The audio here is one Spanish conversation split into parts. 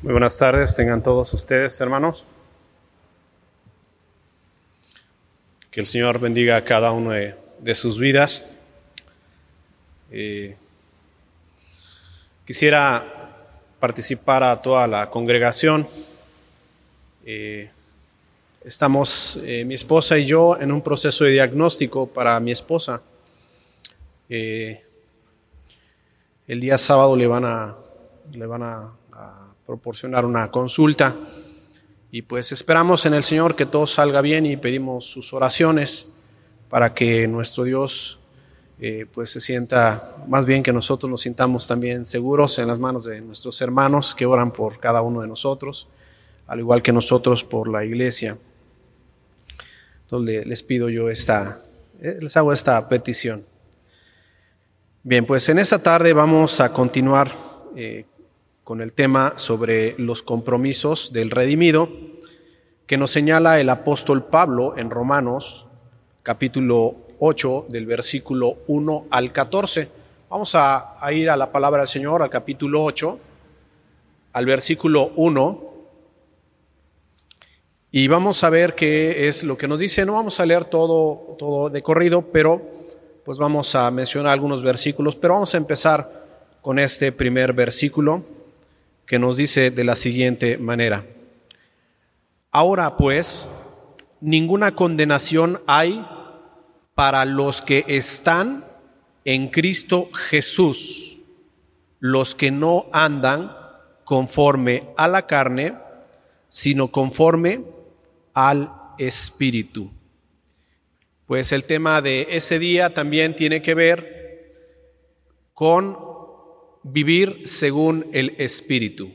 Muy buenas tardes, tengan todos ustedes, hermanos. Que el Señor bendiga a cada uno de, sus vidas. Eh, quisiera participar a toda la congregación. Eh, estamos, eh, mi esposa y yo, en un proceso de diagnóstico para mi esposa. el día sábado le van a, le van a proporcionar una consulta. Y pues esperamos en el Señor que todo salga bien y pedimos sus oraciones para que nuestro Dios eh, pues se sienta, más bien que nosotros nos sintamos también seguros en las manos de nuestros hermanos que oran por cada uno de nosotros, al igual que nosotros por la iglesia. Entonces les pido yo esta, eh, les hago esta petición. Bien, pues en esta tarde vamos a continuar eh, con el tema sobre los compromisos del redimido que nos señala el apóstol Pablo en Romanos capítulo 8 del versículo 1 al 14. Vamos a, ir a la palabra del Señor, al capítulo 8, al versículo 1, y vamos a ver qué es lo que nos dice. No vamos a leer todo, todo de corrido, pero pues vamos a mencionar algunos versículos, pero vamos a empezar con este primer versículo que nos dice de la siguiente manera. Ahora pues, ninguna condenación hay para los que están en Cristo Jesús, los que no andan conforme a la carne, sino conforme al Espíritu. Pues el tema de ese día también tiene que ver con vivir según el Espíritu.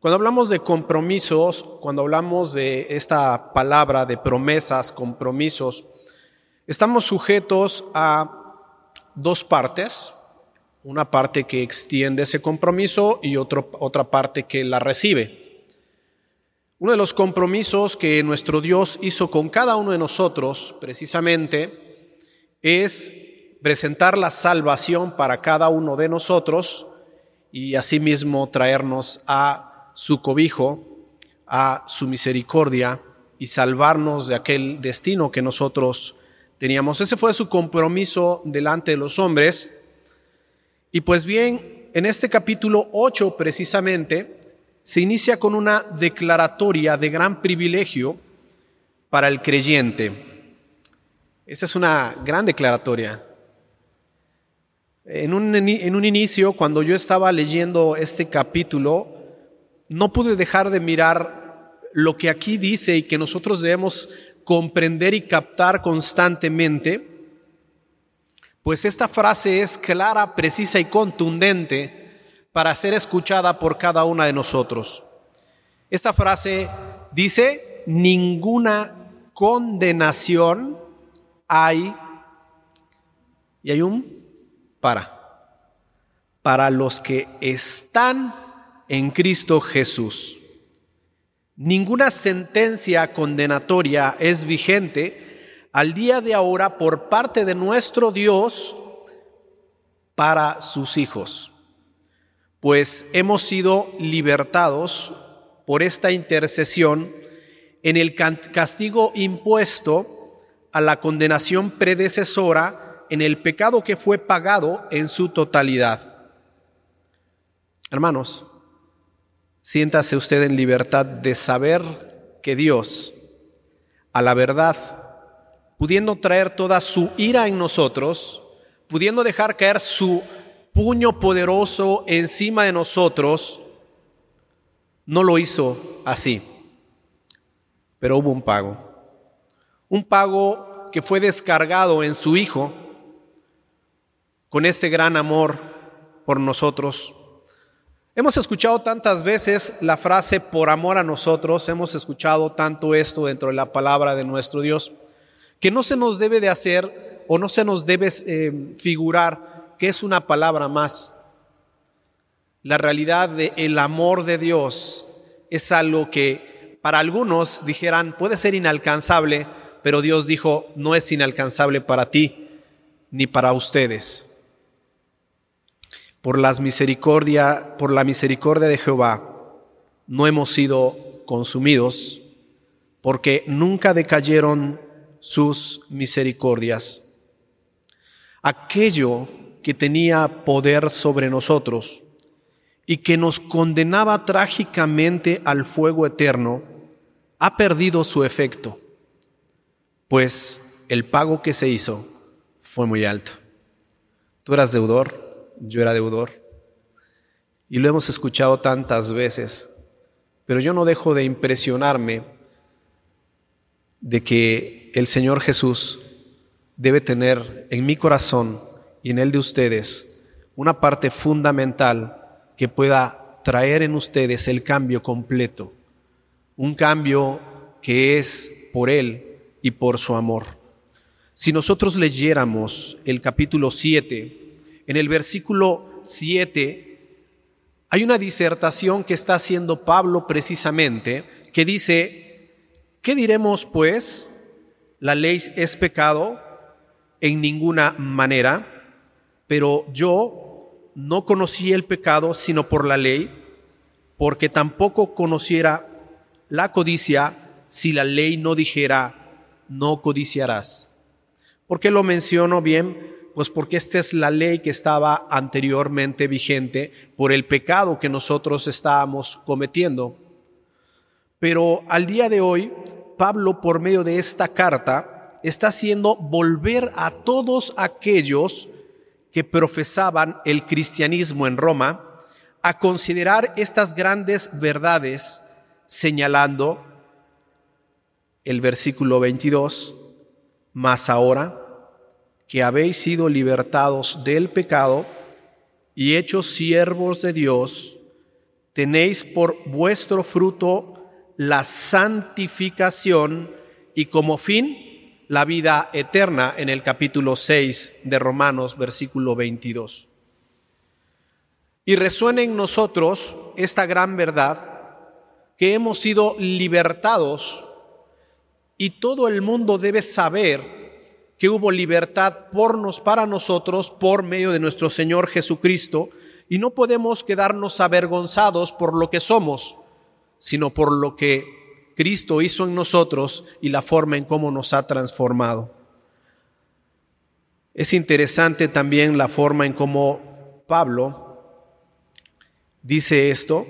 Cuando hablamos de compromisos, cuando hablamos de esta palabra de promesas, compromisos, estamos sujetos a dos partes, una parte que extiende ese compromiso y otra parte que la recibe. Uno de los compromisos que nuestro Dios hizo con cada uno de nosotros, precisamente, es presentar la salvación para cada uno de nosotros y asimismo traernos a su cobijo, a su misericordia y salvarnos de aquel destino que nosotros teníamos. Ese fue su compromiso delante de los hombres. Y pues bien, en este capítulo 8 precisamente se inicia con una declaratoria de gran privilegio para el creyente. Esa es una gran declaratoria. En un, en un inicio, cuando yo estaba leyendo este capítulo, no pude dejar de mirar lo que aquí dice y que nosotros debemos comprender y captar constantemente, pues esta frase es clara, precisa y contundente para ser escuchada por cada una de nosotros. Esta frase dice, ninguna condenación hay, y hay un para, para los que están en Cristo Jesús. Ninguna sentencia condenatoria es vigente al día de ahora por parte de nuestro Dios para sus hijos, pues hemos sido libertados por esta intercesión en el castigo impuesto a la condenación predecesora en el pecado que fue pagado en su totalidad. Hermanos, siéntase usted en libertad de saber que Dios, a la verdad, pudiendo traer toda su ira en nosotros, pudiendo dejar caer su puño poderoso encima de nosotros, no lo hizo así. Pero hubo un pago. Un pago que fue descargado en su Hijo con este gran amor por nosotros. Hemos escuchado tantas veces la frase por amor a nosotros, hemos escuchado tanto esto dentro de la palabra de nuestro Dios, que no se nos debe de hacer o no se nos debe eh, figurar que es una palabra más. La realidad del el amor de Dios es algo que para algunos dijeran puede ser inalcanzable, pero Dios dijo no es inalcanzable para ti ni para ustedes por la misericordia de Jehová, no hemos sido consumidos, porque nunca decayeron sus misericordias. Aquello que tenía poder sobre nosotros y que nos condenaba trágicamente al fuego eterno, ha perdido su efecto, pues el pago que se hizo fue muy alto. Tú eras deudor, yo era deudor, y lo hemos escuchado tantas veces, pero yo no dejo de impresionarme de que el Señor Jesús debe tener en mi corazón y en el de ustedes una parte fundamental que pueda traer en ustedes el cambio completo, un cambio que es por Él y por su amor. Si nosotros leyéramos el capítulo 7, en el versículo 7 hay una disertación que está haciendo Pablo precisamente, que dice, ¿qué diremos pues? La ley es pecado en ninguna manera pero yo no conocí el pecado sino por la ley, porque tampoco conociera la codicia si la ley no dijera, no codiciarás. ¿Por qué lo menciono bien? Pues porque esta es la ley que estaba anteriormente vigente por el pecado que nosotros estábamos cometiendo. Pero al día de hoy, Pablo, por medio de esta carta, está haciendo volver a todos aquellos que profesaban el cristianismo en Roma a considerar estas grandes verdades señalando el versículo 22, más ahora que habéis sido libertados del pecado y hechos siervos de Dios, tenéis por vuestro fruto la santificación y como fin la vida eterna en el capítulo 6 de Romanos, versículo 22. Y resuena en nosotros esta gran verdad que hemos sido libertados y todo el mundo debe saber que hubo libertad por nos, para nosotros por medio de nuestro Señor Jesucristo y no podemos quedarnos avergonzados por lo que somos, sino por lo que Cristo hizo en nosotros y la forma en cómo nos ha transformado. Es interesante también la forma en cómo Pablo dice esto,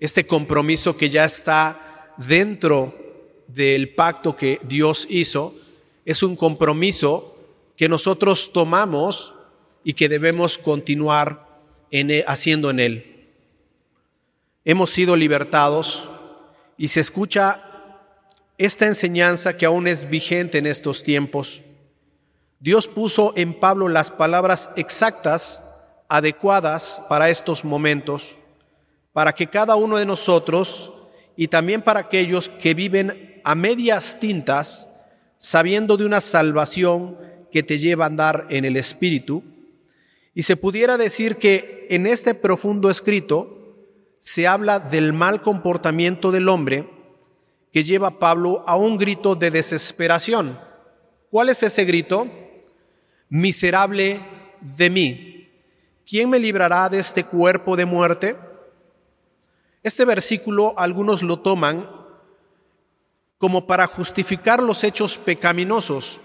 este compromiso que ya está dentro del pacto que Dios hizo, es un compromiso que nosotros tomamos y que debemos continuar e, haciendo en él. Hemos sido libertados y se escucha esta enseñanza que aún es vigente en estos tiempos. Dios puso en Pablo las palabras exactas, adecuadas para estos momentos, para que cada uno de nosotros y también para aquellos que viven a medias tintas, sabiendo de una salvación que te lleva a andar en el Espíritu, y se pudiera decir que en este profundo escrito se habla del mal comportamiento del hombre que lleva a Pablo a un grito de desesperación. ¿Cuál es ese grito? Miserable de mí. ¿Quién me librará de este cuerpo de muerte? Este versículo algunos lo toman como para justificar los hechos pecaminosos.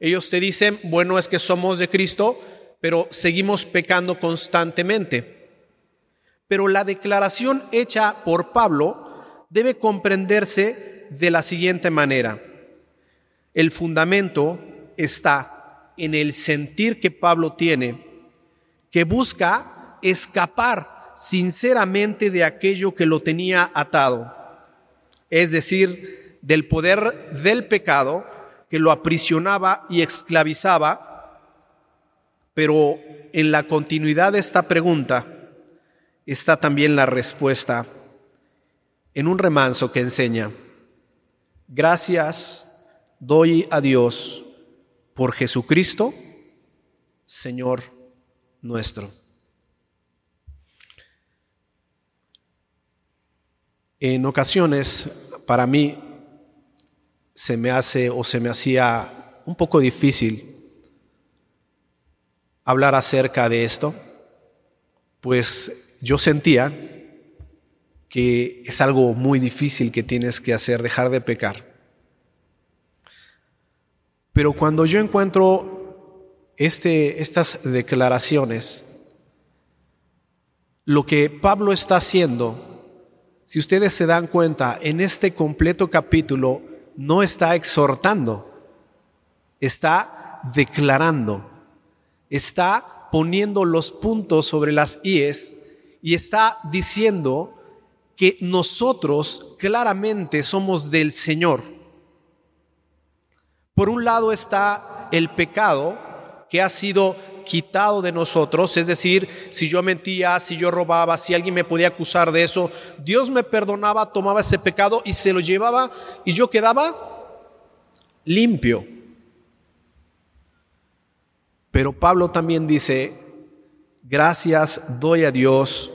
Ellos te dicen, bueno, es que somos de Cristo, pero seguimos pecando constantemente. Pero la declaración hecha por Pablo debe comprenderse de la siguiente manera. El fundamento está en el sentir que Pablo tiene, que busca escapar sinceramente de aquello que lo tenía atado, es decir, del poder del pecado que lo aprisionaba y esclavizaba, pero en la continuidad de esta pregunta, está también la respuesta en un remanso que enseña, gracias doy a Dios por Jesucristo, Señor nuestro. En ocasiones, para mí, se me hace o se me hacía un poco difícil hablar acerca de esto, pues yo sentía que es algo muy difícil que tienes que hacer, dejar de pecar. Pero cuando yo encuentro este, estas declaraciones, lo que Pablo está haciendo, si ustedes se dan cuenta, en este completo capítulo no está exhortando, está declarando, está poniendo los puntos sobre las IES y está diciendo que nosotros claramente somos del Señor. Por un lado está el pecado que ha sido quitado de nosotros, es decir, si yo mentía, si yo robaba, si alguien me podía acusar de eso, Dios me perdonaba, tomaba ese pecado y se lo llevaba y yo quedaba limpio. Pero Pablo también dice, gracias doy a Dios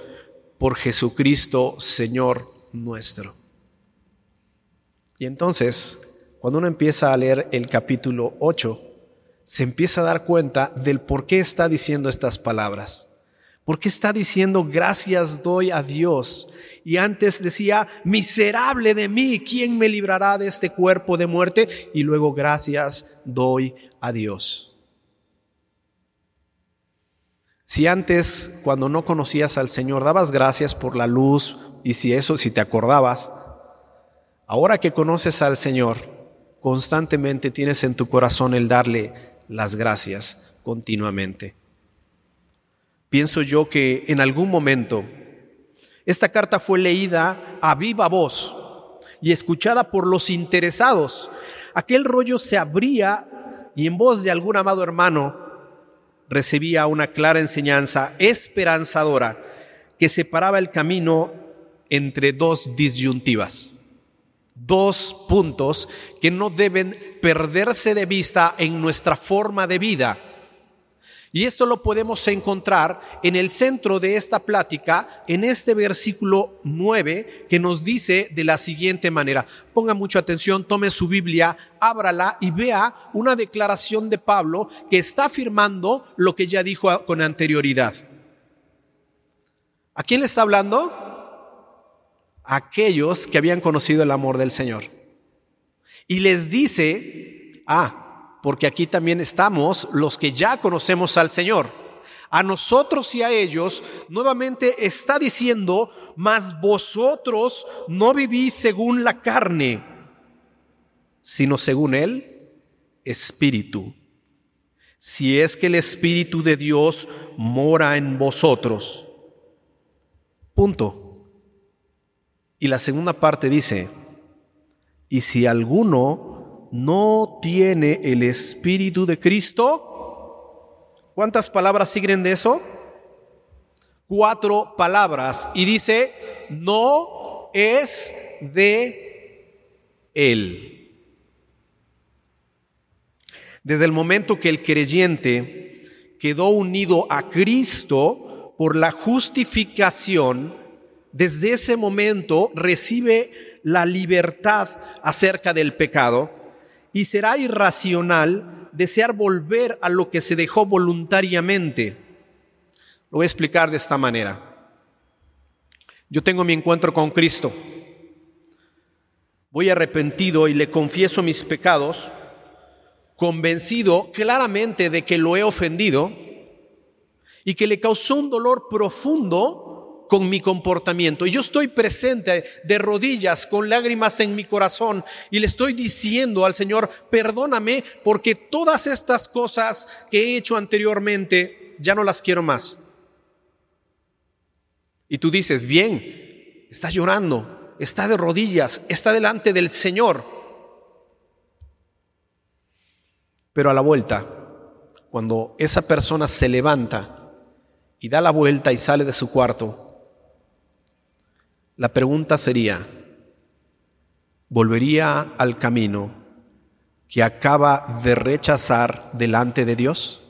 por Jesucristo, Señor nuestro. Y entonces, cuando uno empieza a leer el capítulo 8, se empieza a dar cuenta del por qué está diciendo estas palabras. ¿Por qué está diciendo gracias doy a Dios? Y antes decía, miserable de mí, ¿quién me librará de este cuerpo de muerte? Y luego gracias doy a Dios. Si antes, cuando no conocías al Señor, dabas gracias por la luz y si eso, si te acordabas, ahora que conoces al Señor, constantemente tienes en tu corazón el darle las gracias continuamente. Pienso yo que en algún momento esta carta fue leída a viva voz y escuchada por los interesados. Aquel rollo se abría y en voz de algún amado hermano recibía una clara enseñanza esperanzadora que separaba el camino entre dos disyuntivas dos puntos que no deben perderse de vista en nuestra forma de vida. Y esto lo podemos encontrar en el centro de esta plática, en este versículo 9, que nos dice de la siguiente manera. Ponga mucha atención, tome su Biblia, ábrala y vea una declaración de Pablo que está afirmando lo que ya dijo con anterioridad. ¿A quién le está hablando? aquellos que habían conocido el amor del Señor. Y les dice, ah, porque aquí también estamos los que ya conocemos al Señor. A nosotros y a ellos nuevamente está diciendo, mas vosotros no vivís según la carne, sino según el Espíritu. Si es que el Espíritu de Dios mora en vosotros. Punto. Y la segunda parte dice, y si alguno no tiene el Espíritu de Cristo, ¿cuántas palabras siguen de eso? Cuatro palabras. Y dice, no es de Él. Desde el momento que el creyente quedó unido a Cristo por la justificación, desde ese momento recibe la libertad acerca del pecado y será irracional desear volver a lo que se dejó voluntariamente. Lo voy a explicar de esta manera. Yo tengo mi encuentro con Cristo. Voy arrepentido y le confieso mis pecados, convencido claramente de que lo he ofendido y que le causó un dolor profundo con mi comportamiento. Y yo estoy presente de rodillas, con lágrimas en mi corazón, y le estoy diciendo al Señor, perdóname porque todas estas cosas que he hecho anteriormente ya no las quiero más. Y tú dices, bien, está llorando, está de rodillas, está delante del Señor. Pero a la vuelta, cuando esa persona se levanta y da la vuelta y sale de su cuarto, la pregunta sería, ¿volvería al camino que acaba de rechazar delante de Dios?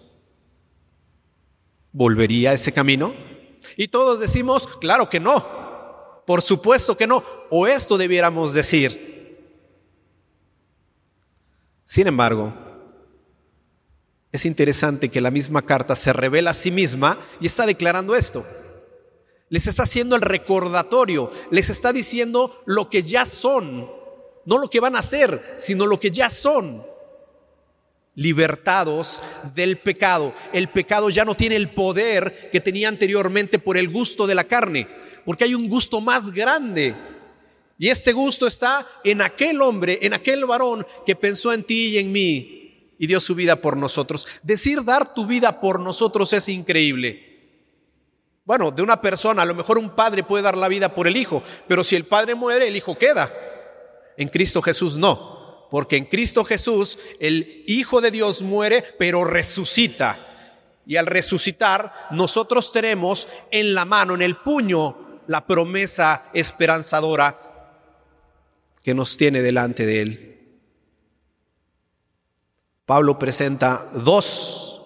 ¿Volvería a ese camino? Y todos decimos, claro que no, por supuesto que no, o esto debiéramos decir. Sin embargo, es interesante que la misma carta se revela a sí misma y está declarando esto. Les está haciendo el recordatorio, les está diciendo lo que ya son, no lo que van a hacer, sino lo que ya son. Libertados del pecado. El pecado ya no tiene el poder que tenía anteriormente por el gusto de la carne, porque hay un gusto más grande. Y este gusto está en aquel hombre, en aquel varón que pensó en ti y en mí y dio su vida por nosotros. Decir dar tu vida por nosotros es increíble. Bueno, de una persona, a lo mejor un padre puede dar la vida por el hijo, pero si el padre muere, el hijo queda. En Cristo Jesús no, porque en Cristo Jesús el Hijo de Dios muere, pero resucita. Y al resucitar, nosotros tenemos en la mano, en el puño, la promesa esperanzadora que nos tiene delante de Él. Pablo presenta dos,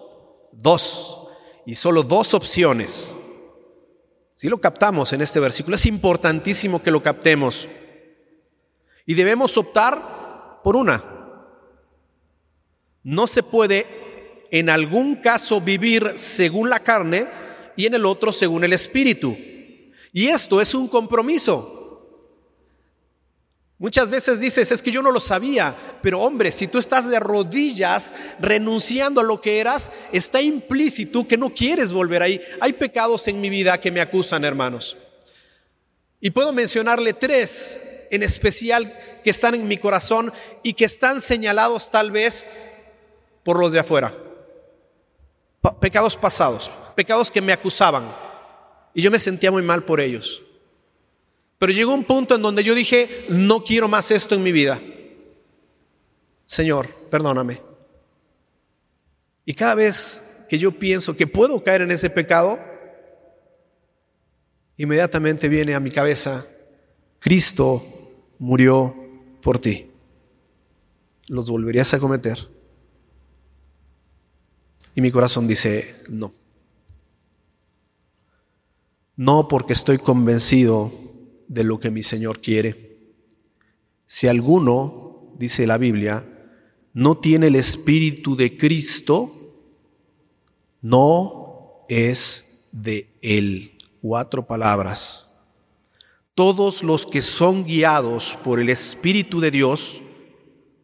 dos, y solo dos opciones si lo captamos en este versículo, es importantísimo que lo captemos. Y debemos optar por una. No se puede en algún caso vivir según la carne y en el otro según el espíritu. Y esto es un compromiso. Muchas veces dices, es que yo no lo sabía, pero hombre, si tú estás de rodillas renunciando a lo que eras, está implícito que no quieres volver ahí. Hay pecados en mi vida que me acusan, hermanos. Y puedo mencionarle tres en especial que están en mi corazón y que están señalados tal vez por los de afuera. pecados pasados, pecados que me acusaban. Y yo me sentía muy mal por ellos. Pero llegó un punto en donde yo dije, no quiero más esto en mi vida. Señor, perdóname. Y cada vez que yo pienso que puedo caer en ese pecado, inmediatamente viene a mi cabeza, Cristo murió por ti. ¿Los volverías a cometer? Y mi corazón dice, no. No porque estoy convencido de lo que mi Señor quiere. Si alguno, dice la Biblia, no tiene el Espíritu de Cristo, no es de Él. Cuatro palabras. Todos los que son guiados por el Espíritu de Dios,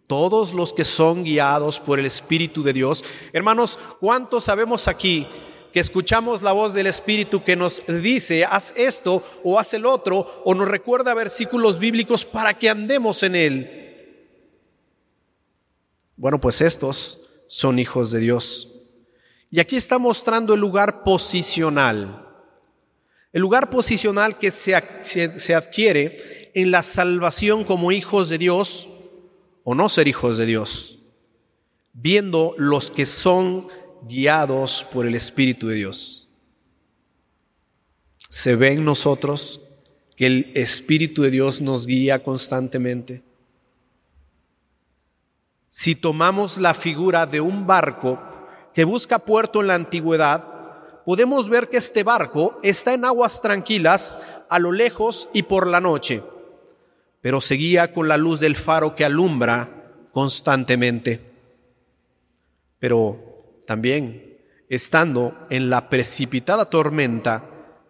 todos los que son guiados por el Espíritu de Dios, hermanos, ¿cuántos sabemos aquí que escuchamos la voz del Espíritu que nos dice, haz esto o haz el otro, o nos recuerda versículos bíblicos para que andemos en él. Bueno, pues estos son hijos de Dios. Y aquí está mostrando el lugar posicional. El lugar posicional que se, se, adquiere en la salvación como hijos de Dios o no ser hijos de Dios, viendo los que son guiados por el Espíritu de Dios. Se ve en nosotros que el Espíritu de Dios nos guía constantemente. Si tomamos la figura de un barco que busca puerto en la antigüedad, podemos ver que este barco está en aguas tranquilas a lo lejos y por la noche, pero seguía con la luz del faro que alumbra constantemente. Pero también, estando en la precipitada tormenta,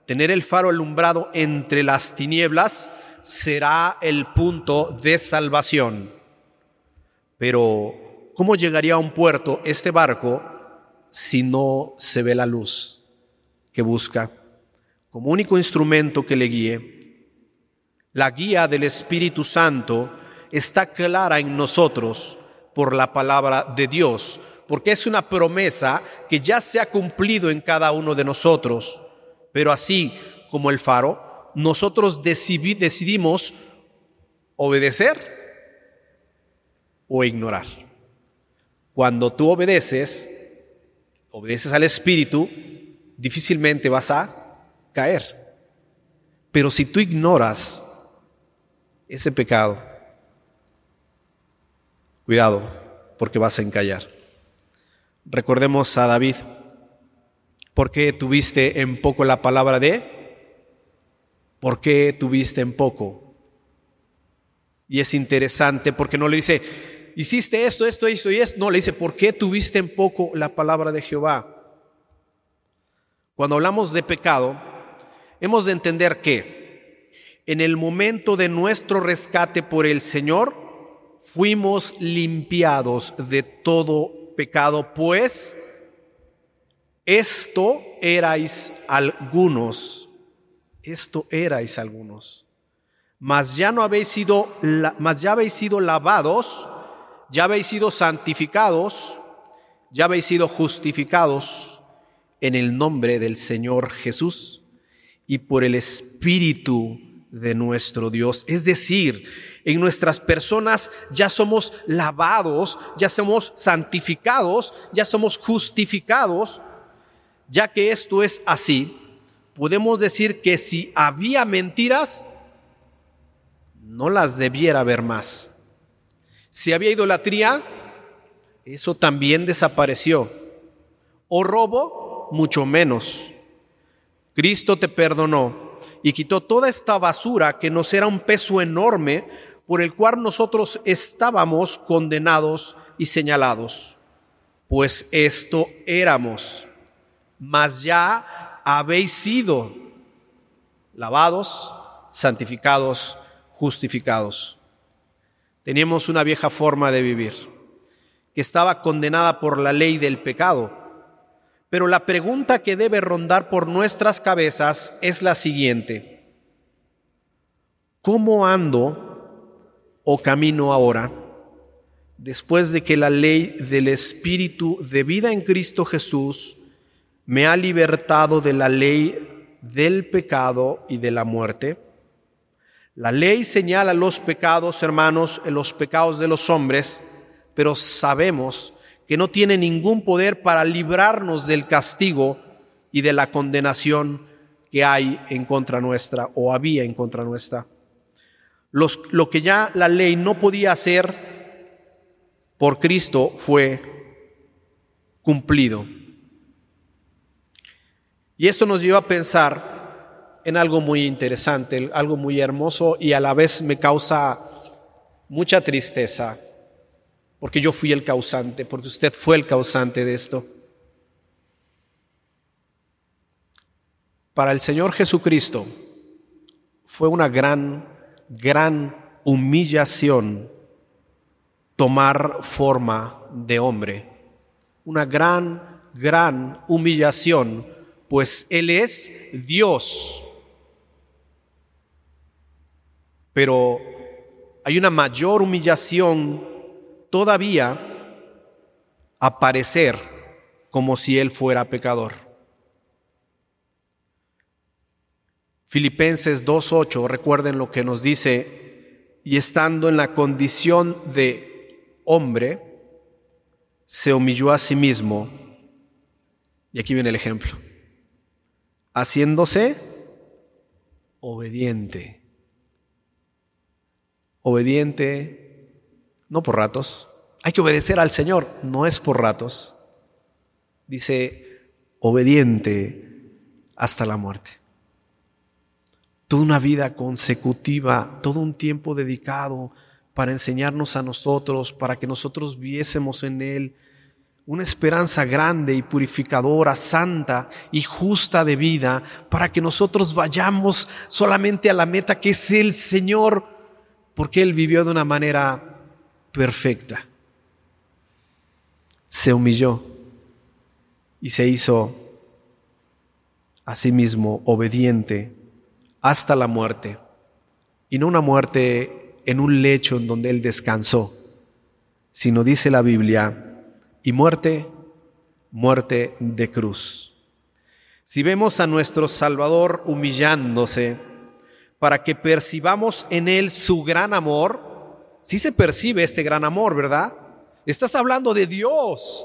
tener el faro alumbrado entre las tinieblas será el punto de salvación. Pero, ¿cómo llegaría a un puerto este barco si no se ve la luz que busca como único instrumento que le guíe? La guía del Espíritu Santo está clara en nosotros por la palabra de Dios, porque es una promesa que ya se ha cumplido en cada uno de nosotros. Pero así como el faro, nosotros decidimos obedecer o ignorar. Cuando tú obedeces, obedeces al Espíritu, difícilmente vas a caer. Pero si tú ignoras ese pecado, cuidado, porque vas a encallar. Recordemos a David. ¿Por qué tuviste en poco la palabra de? ¿Por qué tuviste en poco? Y es interesante porque no le dice, hiciste esto, esto, esto y esto. No, le dice, ¿por qué tuviste en poco la palabra de Jehová? Cuando hablamos de pecado, hemos de entender que en el momento de nuestro rescate por el Señor, fuimos limpiados de todo pecado, pues esto erais algunos, esto erais algunos, mas ya no habéis sido, mas ya habéis sido lavados, ya habéis sido santificados, ya habéis sido justificados en el nombre del Señor Jesús y por el Espíritu de nuestro Dios. Es decir, en nuestras personas ya somos lavados, ya somos santificados, ya somos justificados. Ya que esto es así, podemos decir que si había mentiras, no las debiera haber más. Si había idolatría, eso también desapareció. O robo, mucho menos. Cristo te perdonó y quitó toda esta basura que nos era un peso enorme por el cual nosotros estábamos condenados y señalados. Pues esto éramos, mas ya habéis sido lavados, santificados, justificados. Teníamos una vieja forma de vivir que estaba condenada por la ley del pecado. Pero la pregunta que debe rondar por nuestras cabezas es la siguiente. ¿Cómo ando o camino ahora después de que la ley del Espíritu de vida en Cristo Jesús me ha libertado de la ley del pecado y de la muerte? La ley señala los pecados, hermanos, los pecados de los hombres, pero sabemos que no tiene ningún poder para librarnos del castigo y de la condenación que hay en contra nuestra o había en contra nuestra. Lo que ya la ley no podía hacer por Cristo fue cumplido. Y esto nos lleva a pensar en algo muy interesante, algo muy hermoso y a la vez me causa mucha tristeza porque yo fui el causante, porque usted fue el causante de esto. Para el Señor Jesucristo fue una gran, gran humillación tomar forma de hombre. Una gran, gran humillación, pues Él es Dios. Pero hay una mayor humillación todavía aparecer como si él fuera pecador. Filipenses 2.8, recuerden lo que nos dice, y estando en la condición de hombre, se humilló a sí mismo. Y aquí viene el ejemplo. Haciéndose obediente. Obediente no por ratos. Hay que obedecer al Señor, no es por ratos. Dice, obediente hasta la muerte. Toda una vida consecutiva, todo un tiempo dedicado para enseñarnos a nosotros, para que nosotros viésemos en Él una esperanza grande y purificadora, santa y justa de vida, para que nosotros vayamos solamente a la meta que es el Señor, porque Él vivió de una manera perfecta. Se humilló y se hizo a sí mismo obediente hasta la muerte. Y no una muerte en un lecho en donde él descansó, sino dice la Biblia, y muerte, muerte de cruz. Si vemos a nuestro Salvador humillándose para que percibamos en él su gran amor, sí se percibe este gran amor, ¿verdad? Estás hablando de Dios.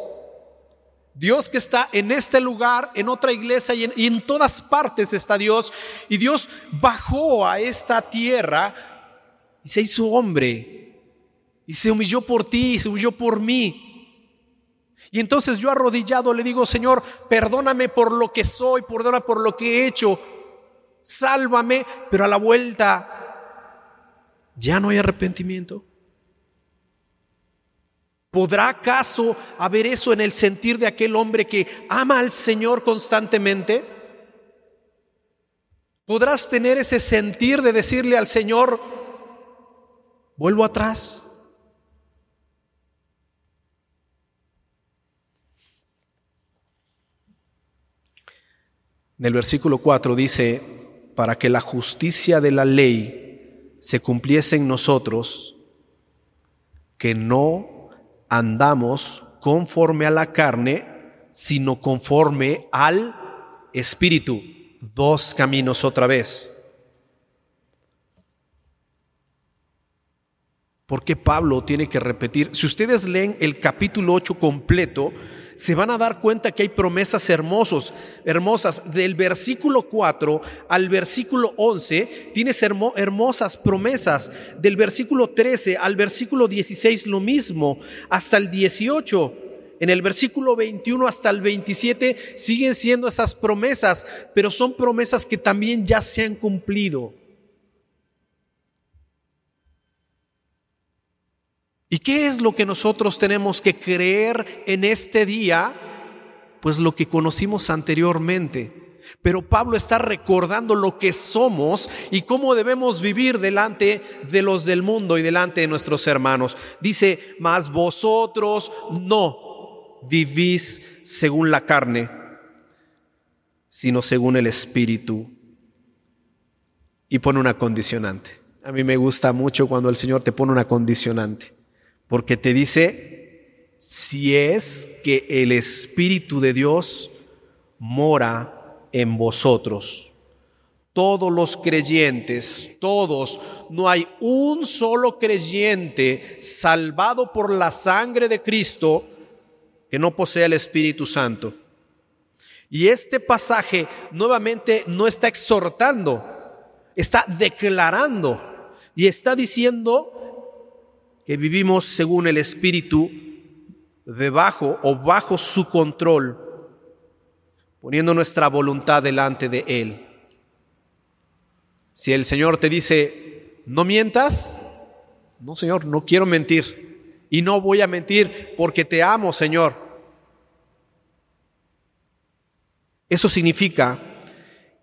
Dios que está en este lugar, en otra iglesia y en, todas partes está Dios. Y Dios bajó a esta tierra y se hizo hombre. Y se humilló por ti, y se humilló por mí. Y entonces yo arrodillado le digo, Señor, perdóname por lo que soy, perdona por lo que he hecho. Sálvame, pero a la vuelta ya no hay arrepentimiento. ¿Podrá acaso haber eso en el sentir de aquel hombre que ama al Señor constantemente? Podrás tener ese sentir de decirle al Señor, vuelvo atrás. En el versículo 4 dice, para que la justicia de la ley se cumpliese en nosotros, que no andamos conforme a la carne, sino conforme al Espíritu. Dos caminos otra vez. ¿Por qué Pablo tiene que repetir? Si ustedes leen el capítulo 8 completo, se van a dar cuenta que hay promesas hermosos, hermosas. Del versículo 4 al versículo 11 tienes hermosas promesas. Del versículo 13 al versículo 16 lo mismo, hasta el 18. En el versículo 21 hasta el 27 siguen siendo esas promesas, pero son promesas que también ya se han cumplido. ¿Y qué es lo que nosotros tenemos que creer en este día? Pues lo que conocimos anteriormente. Pero Pablo está recordando lo que somos y cómo debemos vivir delante de los del mundo y delante de nuestros hermanos. Dice, mas vosotros no vivís según la carne, sino según el Espíritu. Y pone una condicionante. A mí me gusta mucho cuando el Señor te pone una condicionante porque te dice, si es que el Espíritu de Dios mora en vosotros. Todos los creyentes, todos, no hay un solo creyente salvado por la sangre de Cristo que no posea el Espíritu Santo. Y este pasaje nuevamente no está exhortando, está declarando y está diciendo que vivimos según el Espíritu debajo o bajo su control, poniendo nuestra voluntad delante de Él. Si el Señor te dice, no mientas, no Señor, no quiero mentir y no voy a mentir porque te amo, Señor. Eso significa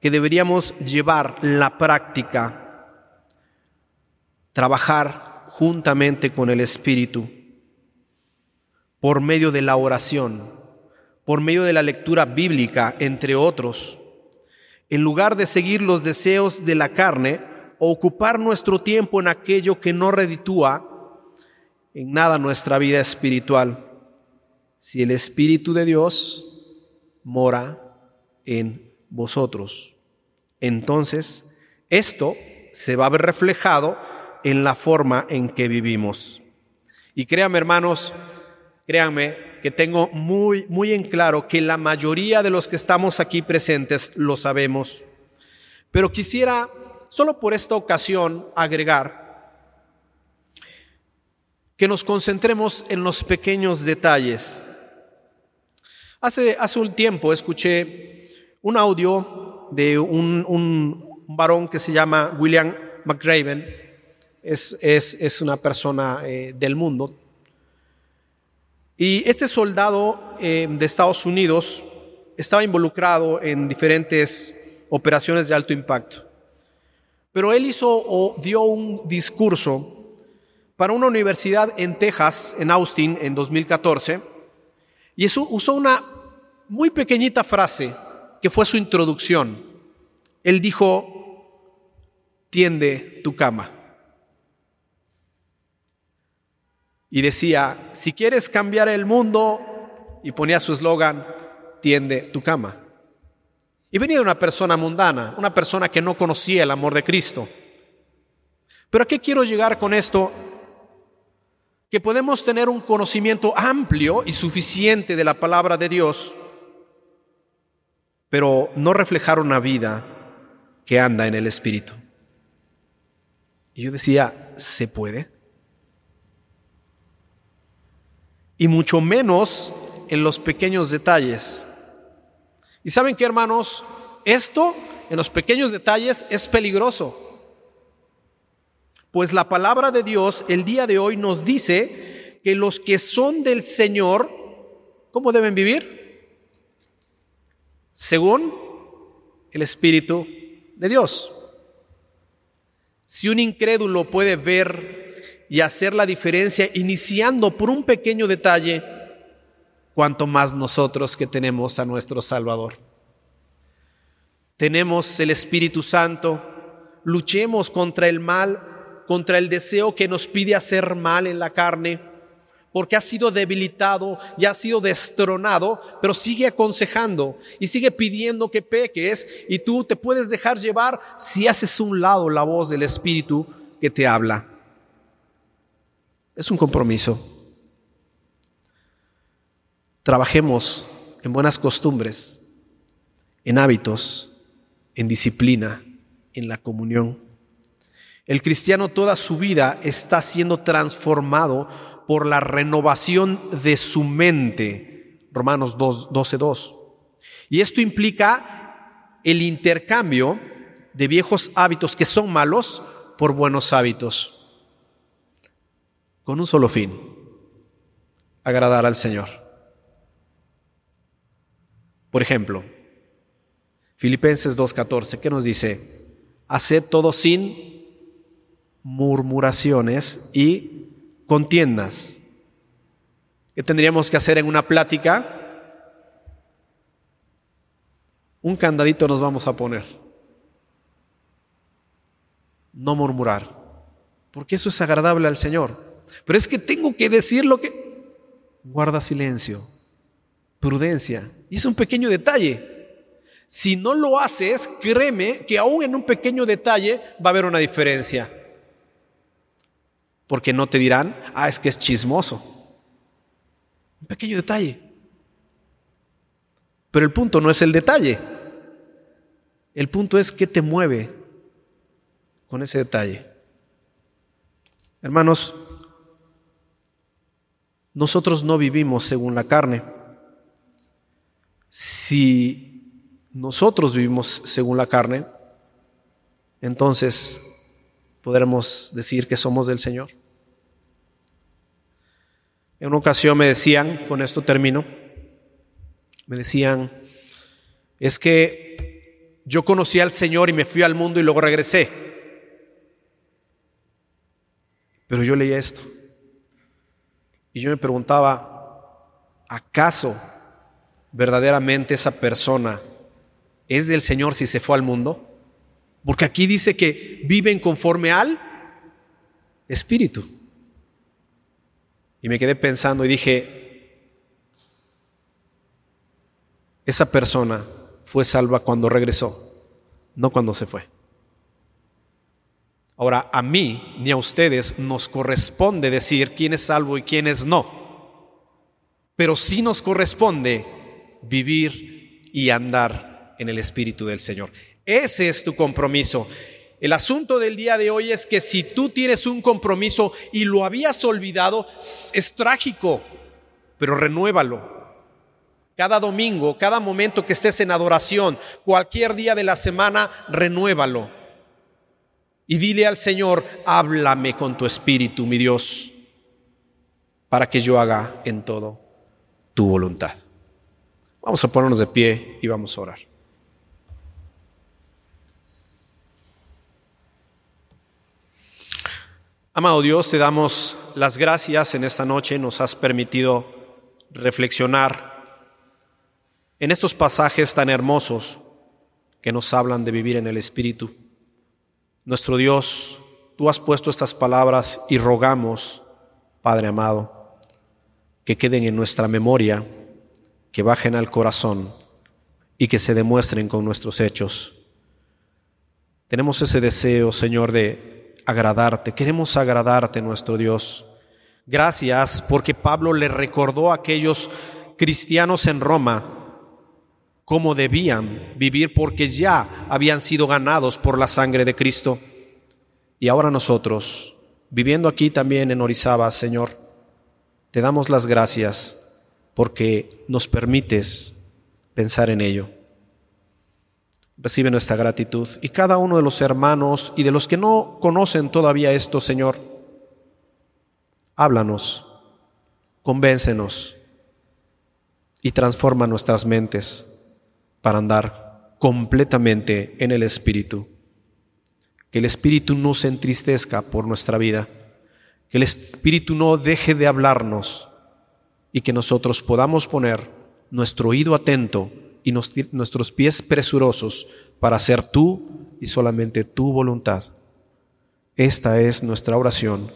que deberíamos llevar la práctica, trabajar juntamente con el Espíritu, por medio de la oración, por medio de la lectura bíblica, entre otros, en lugar de seguir los deseos de la carne o ocupar nuestro tiempo en aquello que no reditúa en nada nuestra vida espiritual, si el Espíritu de Dios mora en vosotros. Entonces, esto se va a ver reflejado en la forma en que vivimos. Y créanme, hermanos, créanme que tengo muy, muy en claro que la mayoría de los que estamos aquí presentes lo sabemos. Pero quisiera, solo por esta ocasión, agregar que nos concentremos en los pequeños detalles. Hace, hace un tiempo escuché un audio de un, un varón que se llama William McRaven, es, una persona eh, del mundo. Y este soldado eh, de Estados Unidos estaba involucrado en diferentes operaciones de alto impacto. Pero él hizo o dio un discurso para una universidad en Texas, en Austin, en 2014, y eso usó una muy pequeñita frase que fue su introducción. Él dijo, tiende tu cama. Y decía, si quieres cambiar el mundo, y ponía su eslogan, tiende tu cama. Y venía de una persona mundana, una persona que no conocía el amor de Cristo. Pero ¿a qué quiero llegar con esto? Que podemos tener un conocimiento amplio y suficiente de la palabra de Dios, pero no reflejar una vida que anda en el Espíritu. Y yo decía, ¿se puede? Y mucho menos en los pequeños detalles. Y saben qué, hermanos, esto en los pequeños detalles es peligroso. Pues la palabra de Dios el día de hoy nos dice que los que son del Señor, ¿cómo deben vivir? Según el Espíritu de Dios. Si un incrédulo puede ver y hacer la diferencia iniciando por un pequeño detalle, cuanto más nosotros que tenemos a nuestro Salvador. Tenemos el Espíritu Santo, luchemos contra el mal, contra el deseo que nos pide hacer mal en la carne, porque ha sido debilitado y ha sido destronado, pero sigue aconsejando y sigue pidiendo que peques y tú te puedes dejar llevar si haces un lado la voz del Espíritu que te habla. Es un compromiso. Trabajemos en buenas costumbres, en hábitos, en disciplina, en la comunión. El cristiano toda su vida está siendo transformado por la renovación de su mente. Romanos 12.2. Y esto implica el intercambio de viejos hábitos que son malos por buenos hábitos. Con un solo fin, agradar al Señor. Por ejemplo, Filipenses 2.14, ¿qué nos dice? Haced todo sin murmuraciones y contiendas. ¿Qué tendríamos que hacer en una plática? Un candadito nos vamos a poner. No murmurar, porque eso es agradable al Señor. Pero es que tengo que decir lo que... Guarda silencio, prudencia. Y es un pequeño detalle. Si no lo haces, créeme que aún en un pequeño detalle va a haber una diferencia porque no te dirán, ah, es que es chismoso. Un pequeño detalle. Pero el punto no es el detalle. El punto es qué te mueve con ese detalle. Hermanos, nosotros no vivimos según la carne. Si nosotros vivimos según la carne, entonces podremos decir que somos del Señor. En una ocasión me decían, con esto termino, me decían, es que yo conocí al Señor y me fui al mundo y luego regresé. Pero yo leía esto. Y yo me preguntaba, ¿acaso verdaderamente esa persona es del Señor si se fue al mundo? Porque aquí dice que viven conforme al Espíritu. Y me quedé pensando y dije, esa persona fue salva cuando regresó, no cuando se fue. Ahora, a mí ni a ustedes nos corresponde decir quién es salvo y quién es no, pero sí nos corresponde vivir y andar en el Espíritu del Señor. Ese es tu compromiso. El asunto del día de hoy es que si tú tienes un compromiso y lo habías olvidado, es trágico, pero renuévalo. Cada domingo, cada momento que estés en adoración, cualquier día de la semana, renuévalo. Y dile al Señor, háblame con tu espíritu, mi Dios, para que yo haga en todo tu voluntad. Vamos a ponernos de pie y vamos a orar. Amado Dios, te damos las gracias en esta noche, nos has permitido reflexionar en estos pasajes tan hermosos que nos hablan de vivir en el Espíritu. Nuestro Dios, tú has puesto estas palabras y rogamos, Padre amado, que queden en nuestra memoria, que bajen al corazón y que se demuestren con nuestros hechos. Tenemos ese deseo, Señor, de agradarte, queremos agradarte nuestro Dios. Gracias porque Pablo le recordó a aquellos cristianos en Roma cómo debían vivir porque ya habían sido ganados por la sangre de Cristo. Y ahora nosotros, viviendo aquí también en Orizaba, Señor, te damos las gracias porque nos permites pensar en ello recibe nuestra gratitud. Y cada uno de los hermanos y de los que no conocen todavía esto, Señor, háblanos, convéncenos y transforma nuestras mentes para andar completamente en el Espíritu. Que el Espíritu no se entristezca por nuestra vida, que el Espíritu no deje de hablarnos y que nosotros podamos poner nuestro oído atento y nuestros pies presurosos para hacer tú y solamente tu voluntad. Esta es nuestra oración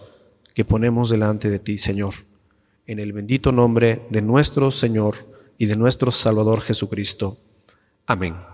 que ponemos delante de ti, Señor, en el bendito nombre de nuestro Señor y de nuestro Salvador Jesucristo. Amén.